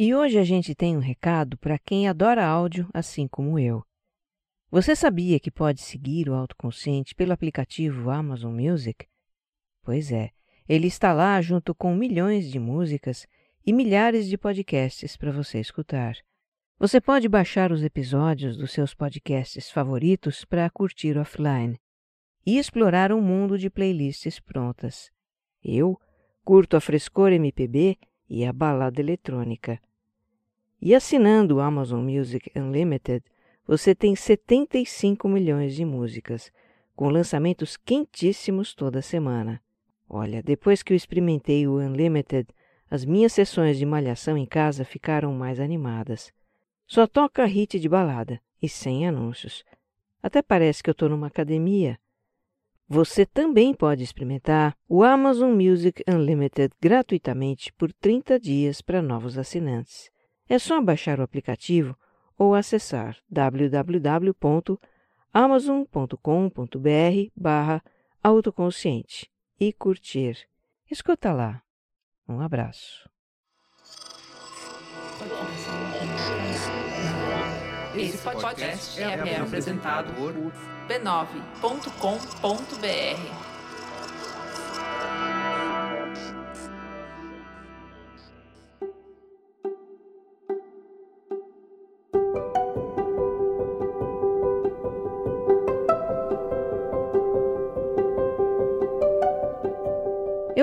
E hoje a gente tem um recado para quem adora áudio assim como eu. Você sabia que pode seguir o autoconsciente pelo aplicativo Amazon Music? Pois é, ele está lá junto com milhões de músicas e milhares de podcasts para você escutar. Você pode baixar os episódios dos seus podcasts favoritos para curtir offline e explorar um mundo de playlists prontas. Eu curto a frescor MPB e a balada eletrônica. E assinando o Amazon Music Unlimited, você tem 75 milhões de músicas, com lançamentos quentíssimos toda semana. Olha, depois que eu experimentei o Unlimited, as minhas sessões de malhação em casa ficaram mais animadas. Só toca hit de balada e sem anúncios. Até parece que eu estou numa academia. Você também pode experimentar o Amazon Music Unlimited gratuitamente por 30 dias para novos assinantes. É só baixar o aplicativo ou acessar www.amazon.com.br barra autoconsciente e curtir. Escuta lá. Um abraço. Esse podcast é, apresentado por b9.com.br.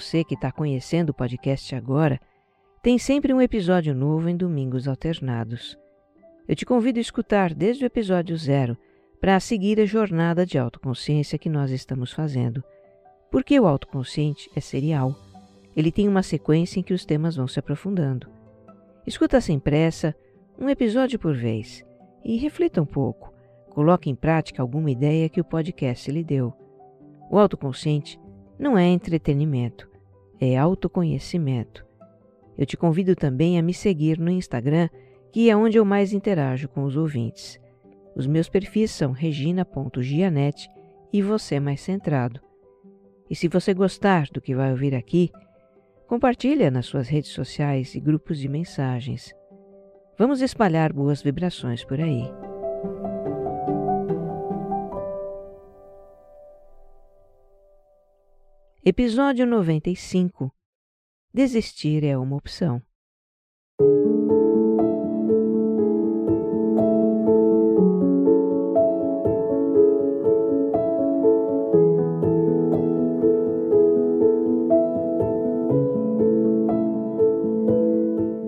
Você que está conhecendo o podcast agora, tem sempre um episódio novo em domingos alternados. Eu te convido a escutar desde o episódio zero para seguir a jornada de autoconsciência que nós estamos fazendo. Porque o autoconsciente é serial. Ele tem uma sequência em que os temas vão se aprofundando. Escuta sem pressa, um episódio por vez, e reflita um pouco. Coloque em prática alguma ideia que o podcast lhe deu. O autoconsciente não é entretenimento, é autoconhecimento. Eu te convido também a me seguir no Instagram, que é onde eu mais interajo com os ouvintes. Os meus perfis são regina.gianete e você mais centrado. E se você gostar do que vai ouvir aqui, compartilha nas suas redes sociais e grupos de mensagens. Vamos espalhar boas vibrações por aí. Episódio 95 Desistir é uma opção.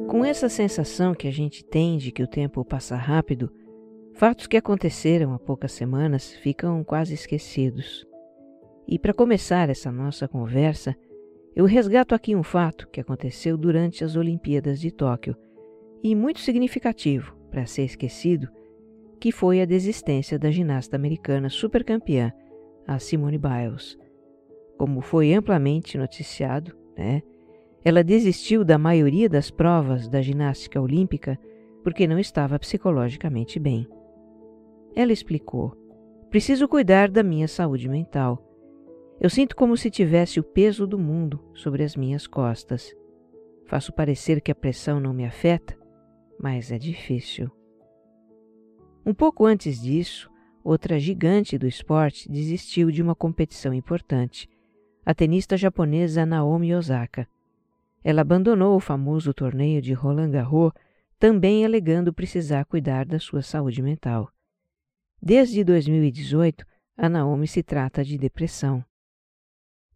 Com essa sensação que a gente tem de que o tempo passa rápido, fatos que aconteceram há poucas semanas ficam quase esquecidos. E para começar essa nossa conversa, eu resgato aqui um fato que aconteceu durante as Olimpíadas de Tóquio e muito significativo para ser esquecido, que foi a desistência da ginasta americana supercampeã, a Simone Biles. Como foi amplamente noticiado, né, ela desistiu da maioria das provas da ginástica olímpica porque não estava psicologicamente bem. Ela explicou: Preciso cuidar da minha saúde mental. Eu sinto como se tivesse o peso do mundo sobre as minhas costas. Faço parecer que a pressão não me afeta, mas é difícil. Um pouco antes disso, outra gigante do esporte desistiu de uma competição importante, a tenista japonesa Naomi Osaka. Ela abandonou o famoso torneio de Roland Garros, também alegando precisar cuidar da sua saúde mental. Desde 2018, a Naomi se trata de depressão.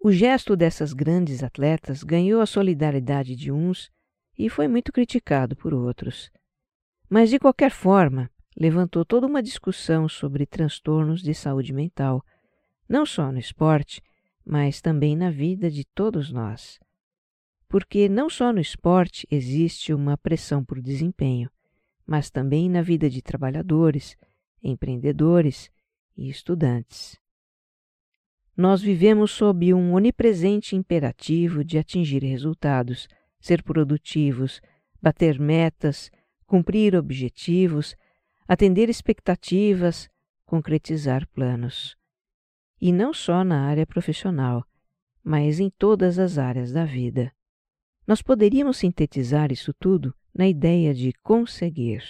O gesto dessas grandes atletas ganhou a solidariedade de uns e foi muito criticado por outros. Mas, de qualquer forma, levantou toda uma discussão sobre transtornos de saúde mental, não só no esporte, mas também na vida de todos nós. Porque não só no esporte existe uma pressão por desempenho, mas também na vida de trabalhadores, empreendedores e estudantes. Nós vivemos sob um onipresente imperativo de atingir resultados, ser produtivos, bater metas, cumprir objetivos, atender expectativas, concretizar planos. E não só na área profissional, mas em todas as áreas da vida. Nós poderíamos sintetizar isso tudo na ideia de conseguir.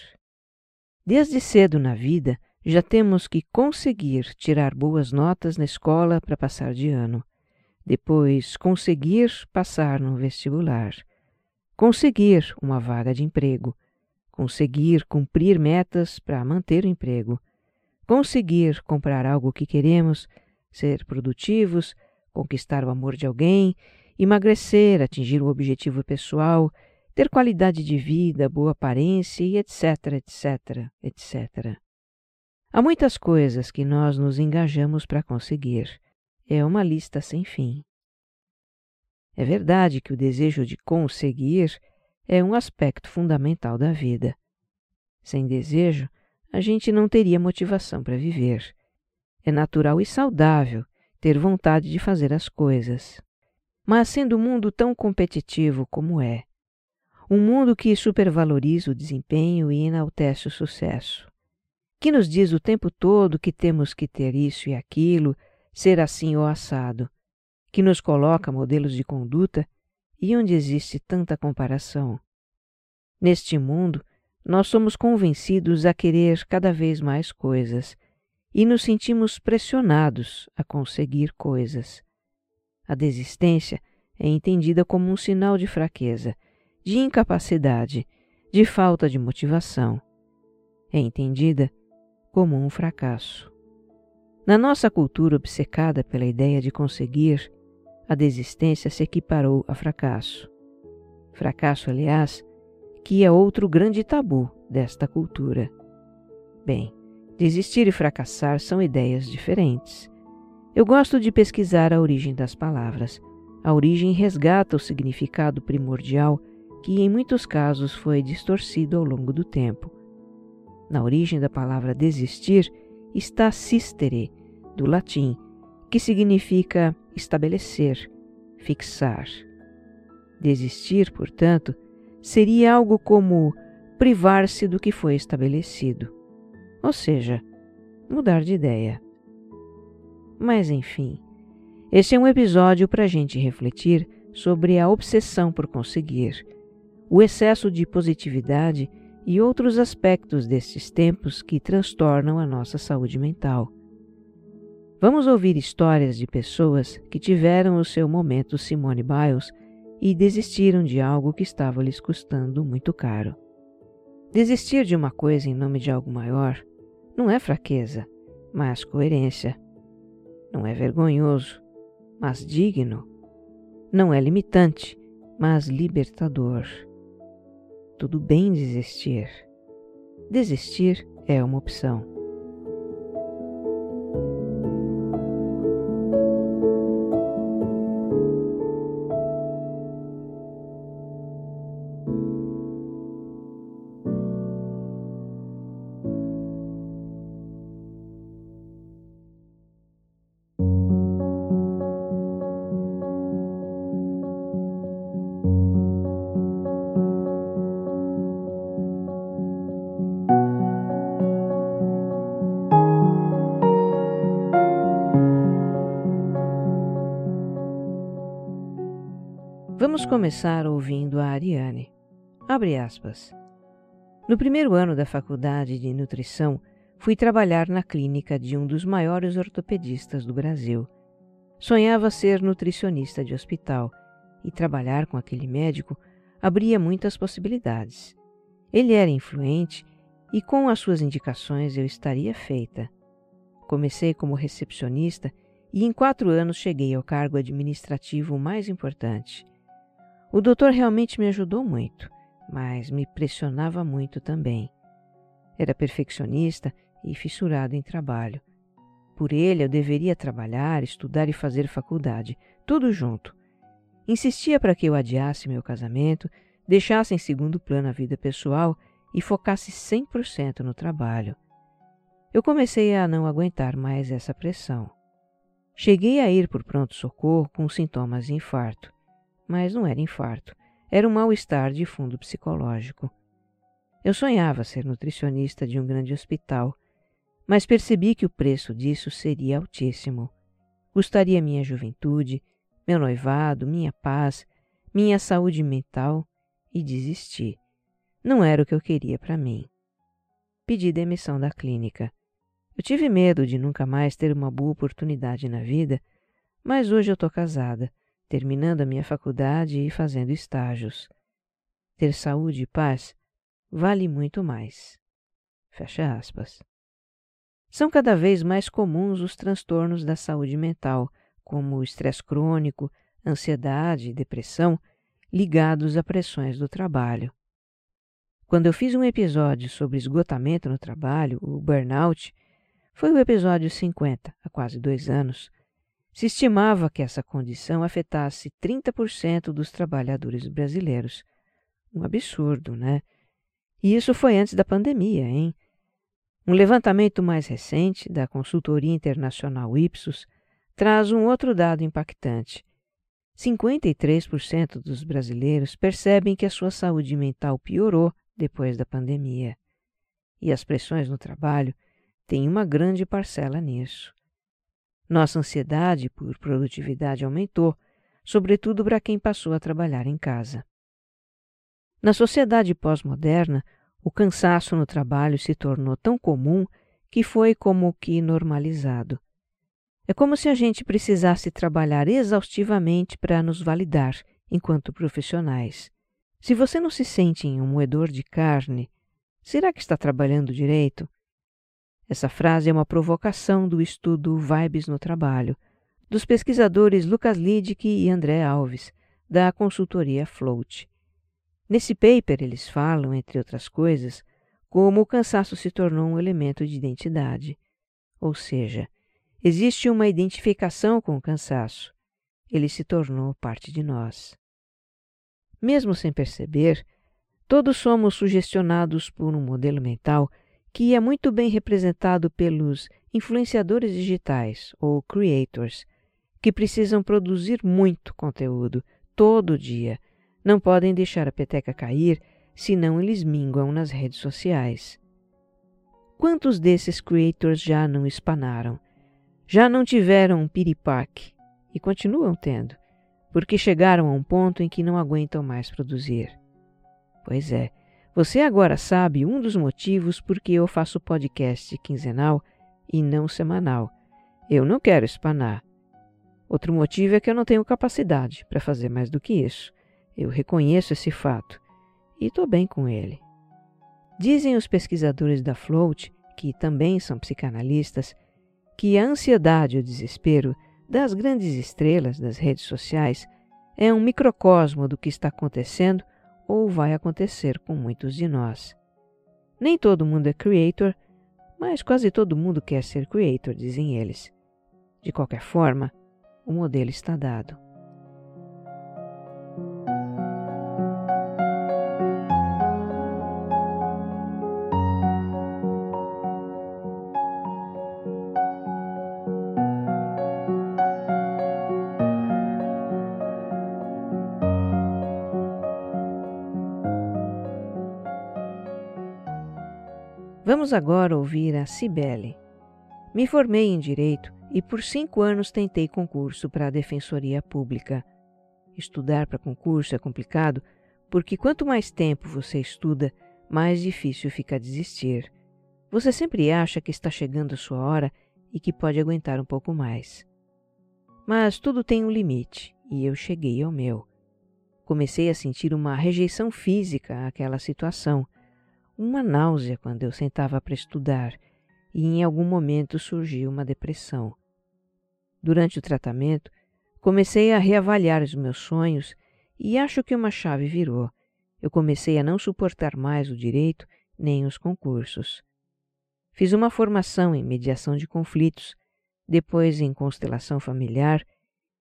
Desde cedo na vida, já temos que conseguir tirar boas notas na escola para passar de ano, depois conseguir passar no vestibular, conseguir uma vaga de emprego, conseguir cumprir metas para manter o emprego, conseguir comprar algo que queremos, ser produtivos, conquistar o amor de alguém, emagrecer, atingir o objetivo pessoal, ter qualidade de vida, boa aparência e etc, etc, etc. Há muitas coisas que nós nos engajamos para conseguir. É uma lista sem fim. É verdade que o desejo de conseguir é um aspecto fundamental da vida. Sem desejo, a gente não teria motivação para viver. É natural e saudável ter vontade de fazer as coisas. Mas sendo o um mundo tão competitivo como é, um mundo que supervaloriza o desempenho e enaltece o sucesso, que nos diz o tempo todo que temos que ter isso e aquilo, ser assim ou assado, que nos coloca modelos de conduta e onde existe tanta comparação. Neste mundo, nós somos convencidos a querer cada vez mais coisas e nos sentimos pressionados a conseguir coisas. A desistência é entendida como um sinal de fraqueza, de incapacidade, de falta de motivação. É entendida como um fracasso. Na nossa cultura obcecada pela ideia de conseguir, a desistência se equiparou a fracasso. Fracasso, aliás, que é outro grande tabu desta cultura. Bem, desistir e fracassar são ideias diferentes. Eu gosto de pesquisar a origem das palavras. A origem resgata o significado primordial que, em muitos casos, foi distorcido ao longo do tempo. Na origem da palavra desistir está sistere, do latim, que significa estabelecer, fixar. Desistir, portanto, seria algo como privar-se do que foi estabelecido, ou seja, mudar de ideia. Mas, enfim, esse é um episódio para a gente refletir sobre a obsessão por conseguir, o excesso de positividade e outros aspectos destes tempos que transtornam a nossa saúde mental. Vamos ouvir histórias de pessoas que tiveram o seu momento Simone Biles e desistiram de algo que estava lhes custando muito caro. Desistir de uma coisa em nome de algo maior não é fraqueza, mas coerência. Não é vergonhoso, mas digno. Não é limitante, mas libertador. Tudo bem desistir. Desistir é uma opção. Vamos começar ouvindo a Ariane. Abre aspas. No primeiro ano da faculdade de nutrição, fui trabalhar na clínica de um dos maiores ortopedistas do Brasil. Sonhava ser nutricionista de hospital e trabalhar com aquele médico abria muitas possibilidades. Ele era influente e com as suas indicações eu estaria feita. Comecei como recepcionista e em quatro anos cheguei ao cargo administrativo mais importante. O doutor realmente me ajudou muito, mas me pressionava muito também. Era perfeccionista e fissurado em trabalho. Por ele, eu deveria trabalhar, estudar e fazer faculdade, tudo junto. Insistia para que eu adiasse meu casamento, deixasse em segundo plano a vida pessoal e focasse 100% no trabalho. Eu comecei a não aguentar mais essa pressão. Cheguei a ir por pronto-socorro com sintomas de infarto, mas não era infarto, era um mal-estar de fundo psicológico. Eu sonhava ser nutricionista de um grande hospital, mas percebi que o preço disso seria altíssimo. Custaria minha juventude, meu noivado, minha paz, minha saúde mental e desisti. Não era o que eu queria para mim. Pedi demissão da clínica. Eu tive medo de nunca mais ter uma boa oportunidade na vida, mas hoje eu estou casada, terminando a minha faculdade e fazendo estágios. Ter saúde e paz vale muito mais. Fecha aspas. São cada vez mais comuns os transtornos da saúde mental, como estresse crônico, ansiedade e depressão, ligados a pressões do trabalho. Quando eu fiz um episódio sobre esgotamento no trabalho, o burnout, foi o episódio 50, há quase dois anos. Se estimava que essa condição afetasse 30% dos trabalhadores brasileiros. Um absurdo, né? E isso foi antes da pandemia, hein? Um levantamento mais recente da consultoria internacional Ipsos traz um outro dado impactante. 53% dos brasileiros percebem que a sua saúde mental piorou depois da pandemia. E as pressões no trabalho têm uma grande parcela nisso. Nossa ansiedade por produtividade aumentou, sobretudo para quem passou a trabalhar em casa. Na sociedade pós-moderna, o cansaço no trabalho se tornou tão comum que foi como que normalizado. É como se a gente precisasse trabalhar exaustivamente para nos validar enquanto profissionais. Se você não se sente em um moedor de carne, será que está trabalhando direito? Essa frase é uma provocação do estudo Vibes no Trabalho, dos pesquisadores Lucas Lidick e André Alves, da consultoria Float. Nesse paper, eles falam, entre outras coisas, como o cansaço se tornou um elemento de identidade. Ou seja, existe uma identificação com o cansaço. Ele se tornou parte de nós. Mesmo sem perceber, todos somos sugestionados por um modelo mental que é muito bem representado pelos influenciadores digitais ou creators, que precisam produzir muito conteúdo todo dia. Não podem deixar a peteca cair, senão eles minguam nas redes sociais. Quantos desses creators já não espanaram? Já não tiveram um piripaque e continuam tendo, porque chegaram a um ponto em que não aguentam mais produzir. Pois é, você agora sabe um dos motivos por que eu faço podcast quinzenal e não semanal. Eu não quero espanar. Outro motivo é que eu não tenho capacidade para fazer mais do que isso. Eu reconheço esse fato e estou bem com ele. Dizem os pesquisadores da Float, que também são psicanalistas, que a ansiedade e o desespero das grandes estrelas das redes sociais é um microcosmo do que está acontecendo ou vai acontecer com muitos de nós. Nem todo mundo é creator, mas quase todo mundo quer ser creator, dizem eles. De qualquer forma, o modelo está dado. Vamos agora ouvir a Cibele. Me formei em Direito e por cinco anos tentei concurso para a Defensoria Pública. Estudar para concurso é complicado porque quanto mais tempo você estuda, mais difícil fica desistir. Você sempre acha que está chegando a sua hora e que pode aguentar um pouco mais. Mas tudo tem um limite e eu cheguei ao meu. Comecei a sentir uma rejeição física àquela situação uma náusea quando eu sentava para estudar e em algum momento surgiu uma depressão. Durante o tratamento, comecei a reavaliar os meus sonhos e acho que uma chave virou. Eu comecei a não suportar mais o direito nem os concursos. Fiz uma formação em mediação de conflitos, depois em constelação familiar,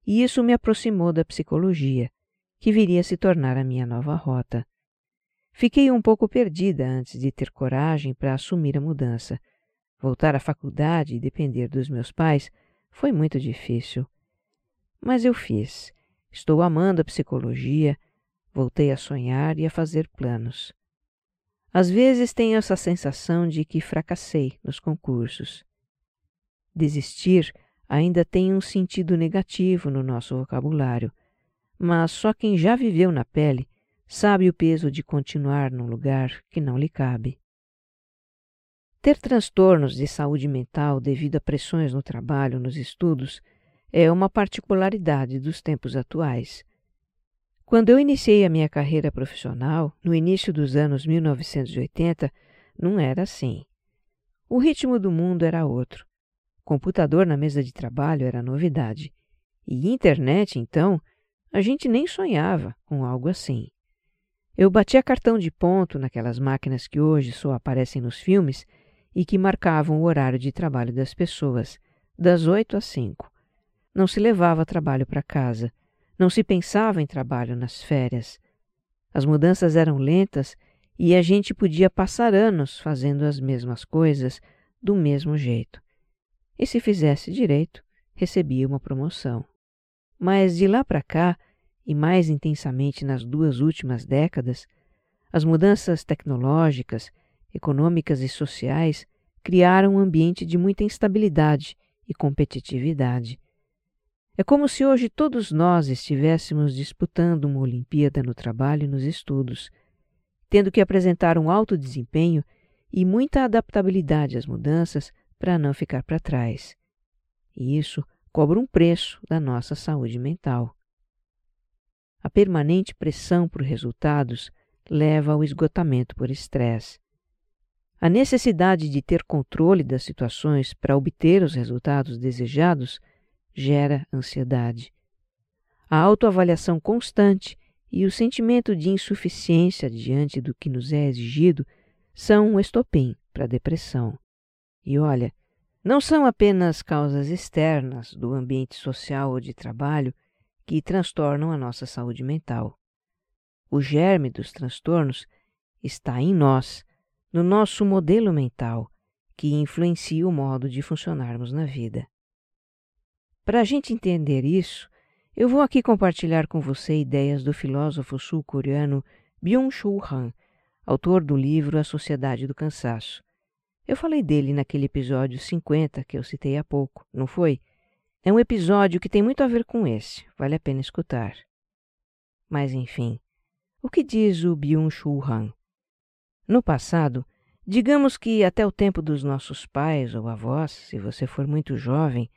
e isso me aproximou da psicologia, que viria a se tornar a minha nova rota. Fiquei um pouco perdida antes de ter coragem para assumir a mudança. Voltar à faculdade e depender dos meus pais foi muito difícil. Mas eu fiz. Estou amando a psicologia, voltei a sonhar e a fazer planos. Às vezes tenho essa sensação de que fracassei nos concursos. Desistir ainda tem um sentido negativo no nosso vocabulário, mas só quem já viveu na pele sabe o peso de continuar num lugar que não lhe cabe. Ter transtornos de saúde mental devido a pressões no trabalho, nos estudos, é uma particularidade dos tempos atuais. Quando eu iniciei a minha carreira profissional, no início dos anos 1980, não era assim. O ritmo do mundo era outro. Computador na mesa de trabalho era novidade. E internet, então, a gente nem sonhava com algo assim. Eu batia cartão de ponto naquelas máquinas que hoje só aparecem nos filmes e que marcavam o horário de trabalho das pessoas, das oito às cinco. Não se levava trabalho para casa, não se pensava em trabalho nas férias. As mudanças eram lentas e a gente podia passar anos fazendo as mesmas coisas do mesmo jeito. E se fizesse direito, recebia uma promoção. Mas de lá para cá, e mais intensamente nas duas últimas décadas, as mudanças tecnológicas, econômicas e sociais criaram um ambiente de muita instabilidade e competitividade. É como se hoje todos nós estivéssemos disputando uma Olimpíada no trabalho e nos estudos, tendo que apresentar um alto desempenho e muita adaptabilidade às mudanças para não ficar para trás. E isso cobra um preço da nossa saúde mental. A permanente pressão por resultados leva ao esgotamento por estresse. A necessidade de ter controle das situações para obter os resultados desejados gera ansiedade. A autoavaliação constante e o sentimento de insuficiência diante do que nos é exigido são um estopim para a depressão. E olha, não são apenas causas externas do ambiente social ou de trabalho que transtornam a nossa saúde mental. O germe dos transtornos está em nós, no nosso modelo mental, que influencia o modo de funcionarmos na vida. Para a gente entender isso, eu vou aqui compartilhar com você ideias do filósofo sul-coreano Byung-Chul Han, autor do livro A Sociedade do Cansaço. Eu falei dele naquele episódio 50 que eu citei há pouco, não foi? É um episódio que tem muito a ver com esse, vale a pena escutar. Mas enfim, o que diz o Byung-Chul Han? No passado, digamos que até o tempo dos nossos pais ou avós, se você for muito jovem,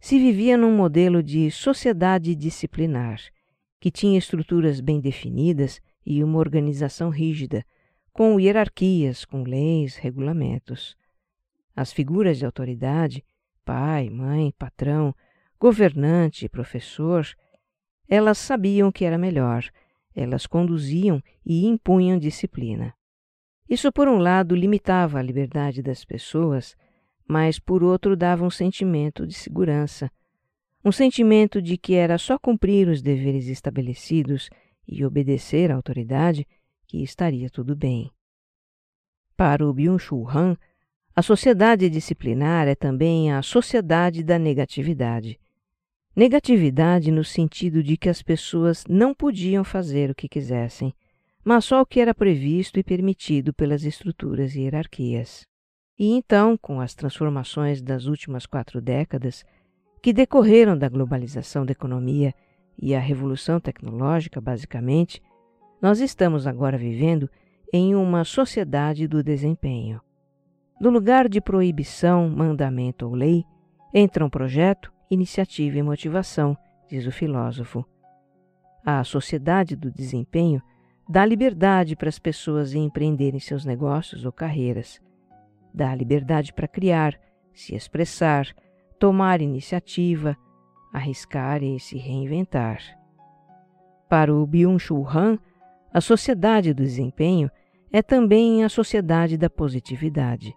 se vivia num modelo de sociedade disciplinar, que tinha estruturas bem definidas e uma organização rígida, com hierarquias, com leis, regulamentos. As figuras de autoridade, pai, mãe, patrão, governante, professor, elas sabiam que era melhor, elas conduziam e impunham disciplina. Isso, por um lado, limitava a liberdade das pessoas, mas, por outro, dava um sentimento de segurança, um sentimento de que era só cumprir os deveres estabelecidos e obedecer à autoridade que estaria tudo bem. Para o Byung-Chul Han, a sociedade disciplinar é também a sociedade da negatividade. Negatividade no sentido de que as pessoas não podiam fazer o que quisessem, mas só o que era previsto e permitido pelas estruturas e hierarquias. E então, com as transformações das últimas quatro décadas, que decorreram da globalização da economia e a revolução tecnológica, basicamente, nós estamos agora vivendo em uma sociedade do desempenho. No lugar de proibição, mandamento ou lei, entra um projeto, iniciativa e motivação, diz o filósofo. A sociedade do desempenho dá liberdade para as pessoas empreenderem seus negócios ou carreiras. Dá liberdade para criar, se expressar, tomar iniciativa, arriscar e se reinventar. Para o Byung-Chul Han, a sociedade do desempenho é também a sociedade da positividade.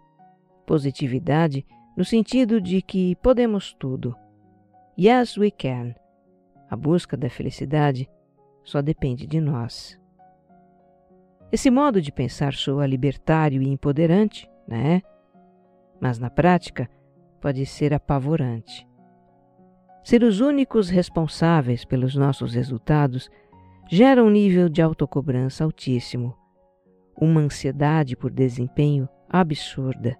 Positividade no sentido de que podemos tudo. Yes, we can. A busca da felicidade só depende de nós. Esse modo de pensar soa libertário e empoderante, né? Mas na prática pode ser apavorante. Ser os únicos responsáveis pelos nossos resultados gera um nível de autocobrança altíssimo, uma ansiedade por desempenho absurda.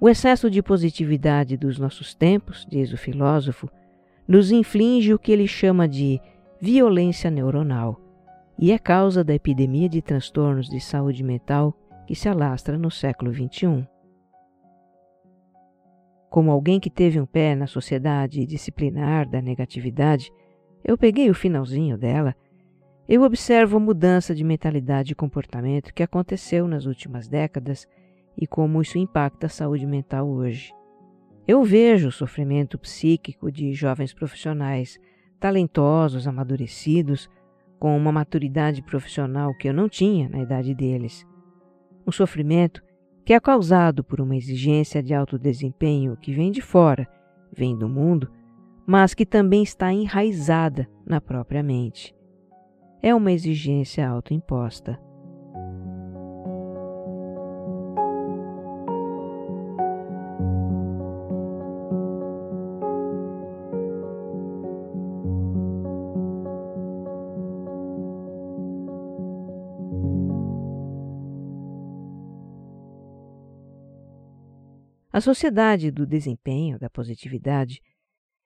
O excesso de positividade dos nossos tempos, diz o filósofo, nos inflige o que ele chama de violência neuronal e é causa da epidemia de transtornos de saúde mental que se alastra no século XXI. Como alguém que teve um pé na sociedade disciplinar da negatividade, eu peguei o finalzinho dela. Eu observo a mudança de mentalidade e comportamento que aconteceu nas últimas décadas e como isso impacta a saúde mental hoje. Eu vejo o sofrimento psíquico de jovens profissionais talentosos, amadurecidos, com uma maturidade profissional que eu não tinha na idade deles. Um sofrimento que é causado por uma exigência de alto desempenho que vem de fora, vem do mundo, mas que também está enraizada na própria mente. É uma exigência autoimposta. A sociedade do desempenho, da positividade,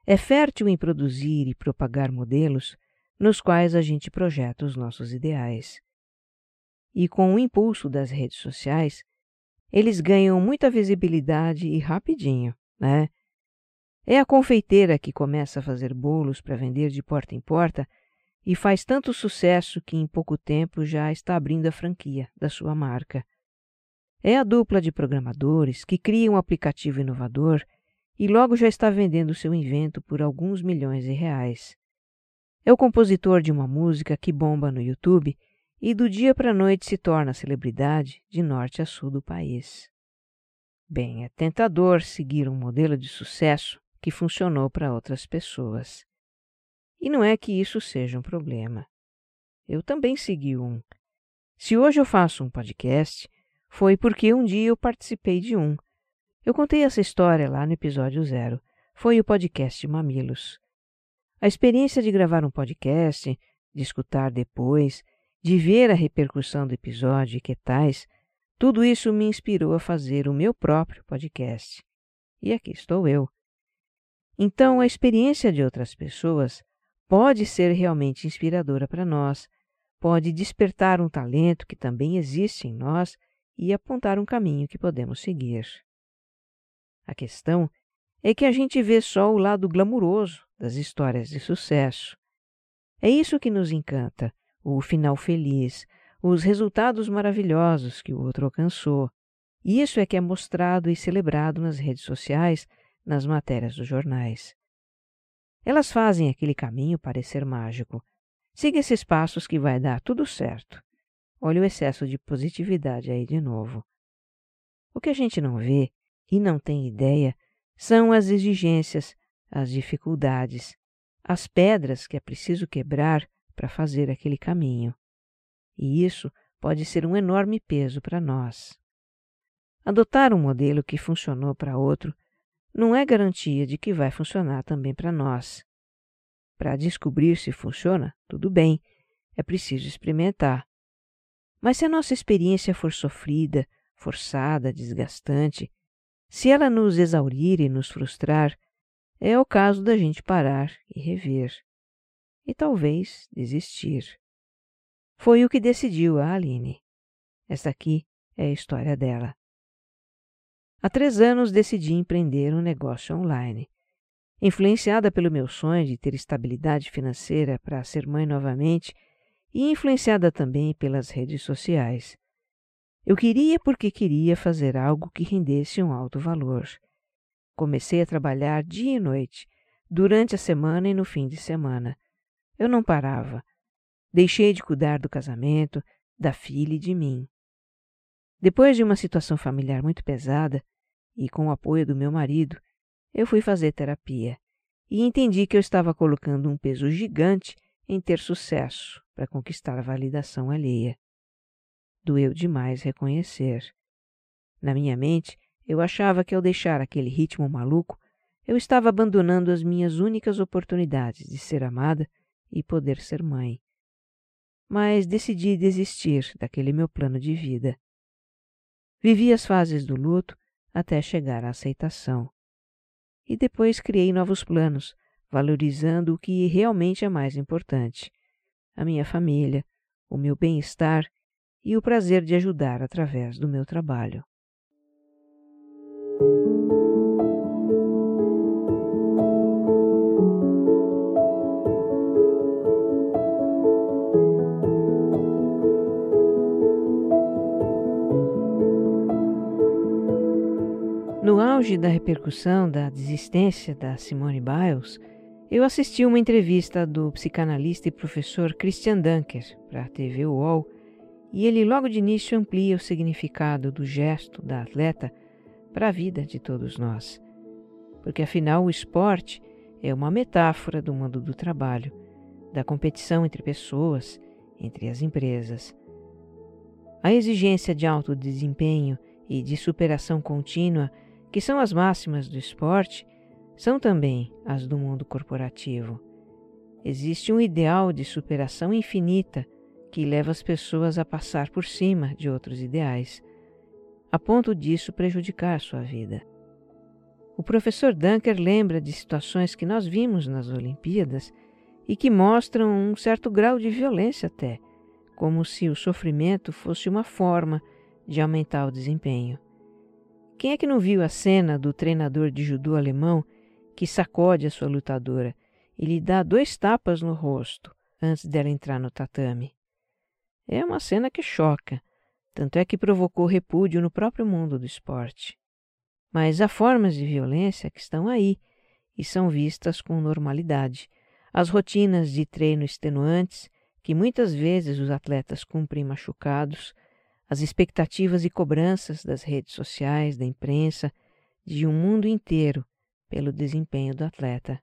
é fértil em produzir e propagar modelos nos quais a gente projeta os nossos ideais. E com o impulso das redes sociais, eles ganham muita visibilidade e rapidinho, né? É a confeiteira que começa a fazer bolos para vender de porta em porta e faz tanto sucesso que em pouco tempo já está abrindo a franquia da sua marca. É a dupla de programadores que cria um aplicativo inovador e logo já está vendendo seu invento por alguns milhões de reais. É o compositor de uma música que bomba no YouTube e do dia para a noite se torna celebridade de norte a sul do país. Bem, é tentador seguir um modelo de sucesso que funcionou para outras pessoas. E não é que isso seja um problema. Eu também segui um. Se hoje eu faço um podcast, foi porque um dia eu participei de um. Eu contei essa história lá no episódio zero. Foi o podcast Mamilos. A experiência de gravar um podcast, de escutar depois, de ver a repercussão do episódio e que tais, tudo isso me inspirou a fazer o meu próprio podcast. E aqui estou eu. Então, a experiência de outras pessoas pode ser realmente inspiradora para nós, pode despertar um talento que também existe em nós e apontar um caminho que podemos seguir. A questão é que a gente vê só o lado glamuroso das histórias de sucesso. É isso que nos encanta, o final feliz, os resultados maravilhosos que o outro alcançou. E isso é que é mostrado e celebrado nas redes sociais, nas matérias dos jornais. Elas fazem aquele caminho parecer mágico. Siga esses passos que vai dar tudo certo. Olha o excesso de positividade aí de novo. O que a gente não vê e não tem ideia são as exigências, as dificuldades, as pedras que é preciso quebrar para fazer aquele caminho. E isso pode ser um enorme peso para nós. Adotar um modelo que funcionou para outro não é garantia de que vai funcionar também para nós. Para descobrir se funciona, tudo bem, é preciso experimentar. Mas se a nossa experiência for sofrida, forçada, desgastante, se ela nos exaurir e nos frustrar, é o caso da gente parar e rever. E talvez desistir. Foi o que decidiu a Aline. Esta aqui é a história dela. Há três anos decidi empreender um negócio online. Influenciada pelo meu sonho de ter estabilidade financeira para ser mãe novamente, e influenciada também pelas redes sociais. Eu queria porque queria fazer algo que rendesse um alto valor. Comecei a trabalhar dia e noite, durante a semana e no fim de semana. Eu não parava. Deixei de cuidar do casamento, da filha e de mim. Depois de uma situação familiar muito pesada, e com o apoio do meu marido, eu fui fazer terapia e entendi que eu estava colocando um peso gigante em ter sucesso para conquistar a validação alheia. Doeu demais reconhecer. Na minha mente, eu achava que ao deixar aquele ritmo maluco, eu estava abandonando as minhas únicas oportunidades de ser amada e poder ser mãe. Mas decidi desistir daquele meu plano de vida. Vivi as fases do luto até chegar à aceitação. E depois criei novos planos, valorizando o que realmente é mais importante: a minha família, o meu bem-estar e o prazer de ajudar através do meu trabalho. No auge da repercussão da desistência da Simone Biles, eu assisti uma entrevista do psicanalista e professor Christian Dunker para a TV UOL e ele logo de início amplia o significado do gesto da atleta para a vida de todos nós. Porque afinal o esporte é uma metáfora do mundo do trabalho, da competição entre pessoas, entre as empresas. A exigência de alto desempenho e de superação contínua que são as máximas do esporte, são também as do mundo corporativo. Existe um ideal de superação infinita que leva as pessoas a passar por cima de outros ideais, a ponto disso prejudicar sua vida. O professor Dunker lembra de situações que nós vimos nas Olimpíadas e que mostram um certo grau de violência até, como se o sofrimento fosse uma forma de aumentar o desempenho. Quem é que não viu a cena do treinador de judô alemão que sacode a sua lutadora e lhe dá dois tapas no rosto antes dela entrar no tatame? É uma cena que choca, tanto é que provocou repúdio no próprio mundo do esporte. Mas há formas de violência que estão aí e são vistas com normalidade. As rotinas de treino extenuantes, que muitas vezes os atletas cumprem machucados, as expectativas e cobranças das redes sociais, da imprensa, de um mundo inteiro pelo desempenho do atleta.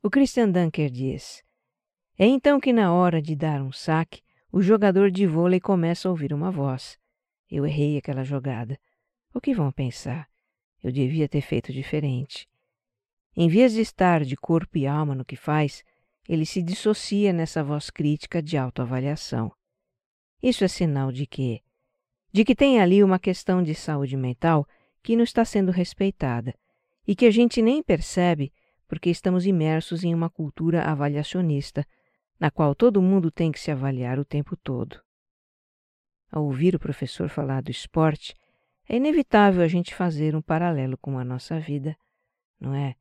O Christian Dunker diz: É então que, na hora de dar um saque, o jogador de vôlei começa a ouvir uma voz. Eu errei aquela jogada. O que vão pensar? Eu devia ter feito diferente. Em vez de estar de corpo e alma no que faz, ele se dissocia nessa voz crítica de autoavaliação. Isso é sinal de que, de que tem ali uma questão de saúde mental que não está sendo respeitada e que a gente nem percebe porque estamos imersos em uma cultura avaliacionista, na qual todo mundo tem que se avaliar o tempo todo. Ao ouvir o professor falar do esporte, é inevitável a gente fazer um paralelo com a nossa vida, não é?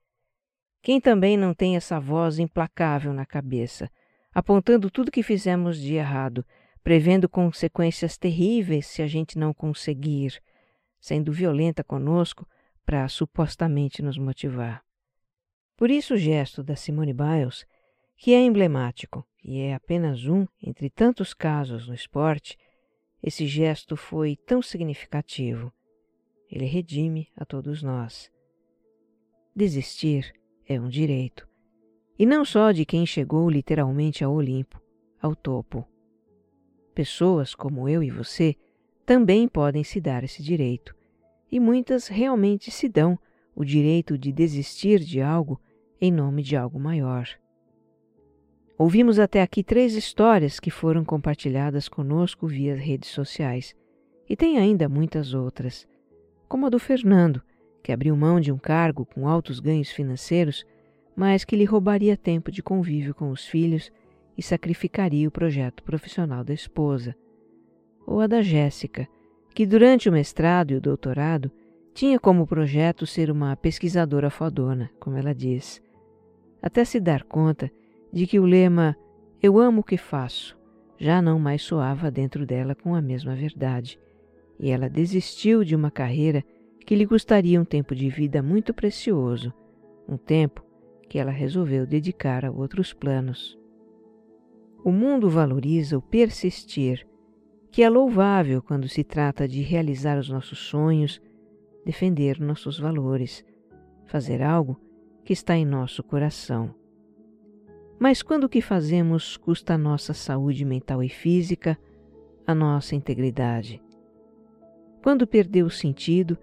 Quem também não tem essa voz implacável na cabeça, apontando tudo que fizemos de errado prevendo consequências terríveis se a gente não conseguir, sendo violenta conosco para supostamente nos motivar. Por isso o gesto da Simone Biles, que é emblemático e é apenas um entre tantos casos no esporte, esse gesto foi tão significativo. Ele redime a todos nós. Desistir é um direito, e não só de quem chegou literalmente ao Olimpo, ao topo. Pessoas como eu e você também podem se dar esse direito, e muitas realmente se dão o direito de desistir de algo em nome de algo maior. Ouvimos até aqui três histórias que foram compartilhadas conosco via redes sociais, e tem ainda muitas outras, como a do Fernando, que abriu mão de um cargo com altos ganhos financeiros, mas que lhe roubaria tempo de convívio com os filhos e sacrificaria o projeto profissional da esposa. Ou a da Jéssica, que durante o mestrado e o doutorado tinha como projeto ser uma pesquisadora fodona, como ela diz, até se dar conta de que o lema Eu amo o que faço já não mais soava dentro dela com a mesma verdade, e ela desistiu de uma carreira que lhe custaria um tempo de vida muito precioso, um tempo que ela resolveu dedicar a outros planos. O mundo valoriza o persistir, que é louvável quando se trata de realizar os nossos sonhos, defender nossos valores, fazer algo que está em nosso coração. Mas quando o que fazemos custa a nossa saúde mental e física, a nossa integridade. Quando perdeu o sentido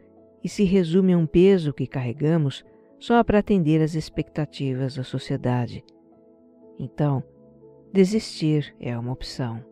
e se resume a um peso que carregamos só para atender às expectativas da sociedade. Então, desistir é uma opção.